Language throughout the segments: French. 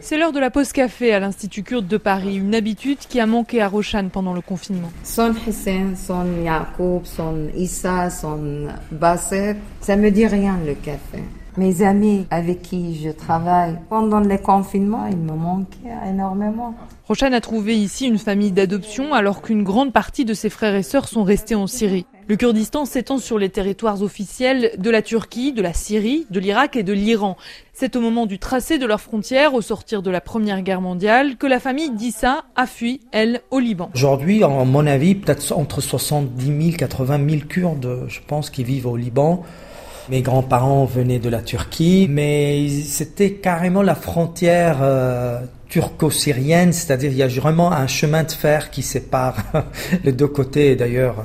C'est l'heure de la pause café à l'Institut kurde de Paris, une habitude qui a manqué à Roshan pendant le confinement. Son Hussein, son Yacoub, son Issa, son Basset, ça me dit rien le café. Mes amis avec qui je travaille pendant les confinements, ils me manquaient énormément. Roshan a trouvé ici une famille d'adoption alors qu'une grande partie de ses frères et sœurs sont restés en Syrie. Le Kurdistan s'étend sur les territoires officiels de la Turquie, de la Syrie, de l'Irak et de l'Iran. C'est au moment du tracé de leurs frontières, au sortir de la Première Guerre mondiale, que la famille d'Issa a fui, elle, au Liban. Aujourd'hui, à mon avis, peut-être entre 70 000, 80 000 Kurdes, je pense, qui vivent au Liban. Mes grands-parents venaient de la Turquie, mais c'était carrément la frontière euh, turco-syrienne, c'est-à-dire il y a vraiment un chemin de fer qui sépare les deux côtés. D'ailleurs,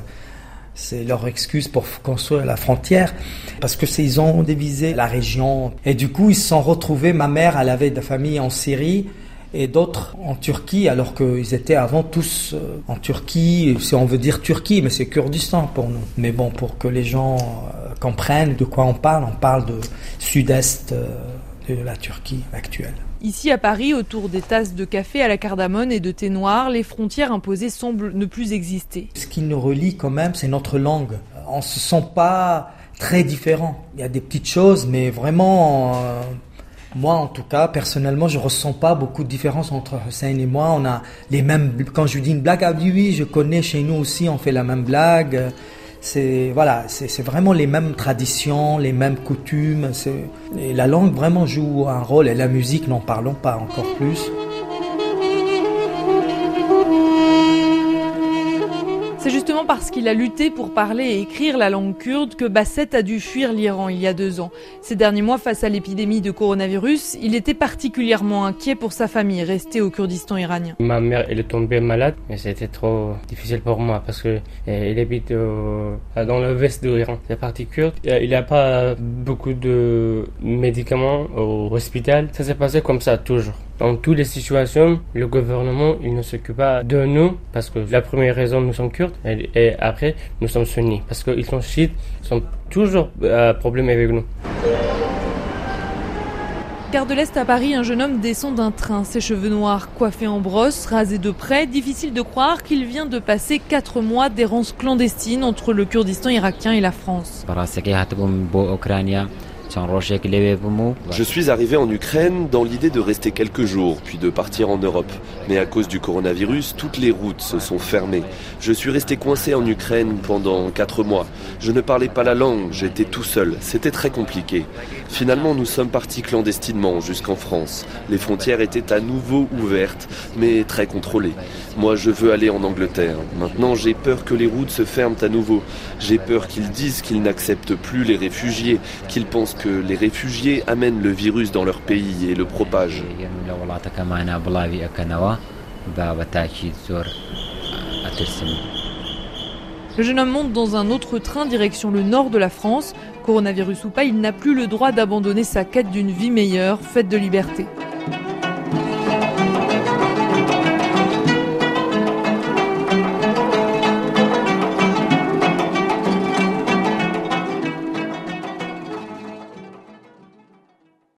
c'est leur excuse pour construire la frontière parce que ils ont divisé la région et du coup ils se sont retrouvés. Ma mère, elle avait de la famille en Syrie et d'autres en Turquie alors qu'ils étaient avant tous euh, en Turquie. Si on veut dire Turquie, mais c'est Kurdistan pour nous. Mais bon, pour que les gens euh, comprennent de quoi on parle, on parle de sud-est euh, de la Turquie actuelle. Ici à Paris, autour des tasses de café à la cardamone et de thé noir, les frontières imposées semblent ne plus exister. Ce qui nous relie quand même, c'est notre langue. On se sent pas très différent. Il y a des petites choses, mais vraiment, euh, moi en tout cas, personnellement, je ressens pas beaucoup de différence entre Hussein et moi. On a les mêmes. Quand je dis une blague, ah oui, oui, je connais chez nous aussi, on fait la même blague c'est voilà, c'est vraiment les mêmes traditions, les mêmes coutumes. La langue vraiment joue un rôle et la musique, n'en parlons pas encore plus. C'est justement parce qu'il a lutté pour parler et écrire la langue kurde que Basset a dû fuir l'Iran il y a deux ans. Ces derniers mois, face à l'épidémie de coronavirus, il était particulièrement inquiet pour sa famille restée au Kurdistan iranien. Ma mère, elle est tombée malade, mais c'était trop difficile pour moi parce que elle habite dans le vest de l'Iran, la partie kurde. Il n'y a pas beaucoup de médicaments au hospital. Ça s'est passé comme ça toujours. Dans toutes les situations, le gouvernement il ne s'occupe pas de nous parce que la première raison nous sommes kurdes et, après nous sommes sunnis parce qu'ils sont chiites, ils sont toujours euh, problème avec nous. Gare de l'Est à Paris, un jeune homme descend d'un train, ses cheveux noirs coiffés en brosse, rasés de près. Difficile de croire qu'il vient de passer quatre mois d'errance clandestine entre le Kurdistan irakien et la France. Je suis arrivé en Ukraine dans l'idée de rester quelques jours, puis de partir en Europe. Mais à cause du coronavirus, toutes les routes se sont fermées. Je suis resté coincé en Ukraine pendant quatre mois. Je ne parlais pas la langue, j'étais tout seul. C'était très compliqué. Finalement, nous sommes partis clandestinement jusqu'en France. Les frontières étaient à nouveau ouvertes, mais très contrôlées. Moi, je veux aller en Angleterre. Maintenant, j'ai peur que les routes se ferment à nouveau. J'ai peur qu'ils disent qu'ils n'acceptent plus les réfugiés, qu'ils pensent que les réfugiés amènent le virus dans leur pays et le propagent. Le jeune homme monte dans un autre train direction le nord de la France. Coronavirus ou pas, il n'a plus le droit d'abandonner sa quête d'une vie meilleure, faite de liberté.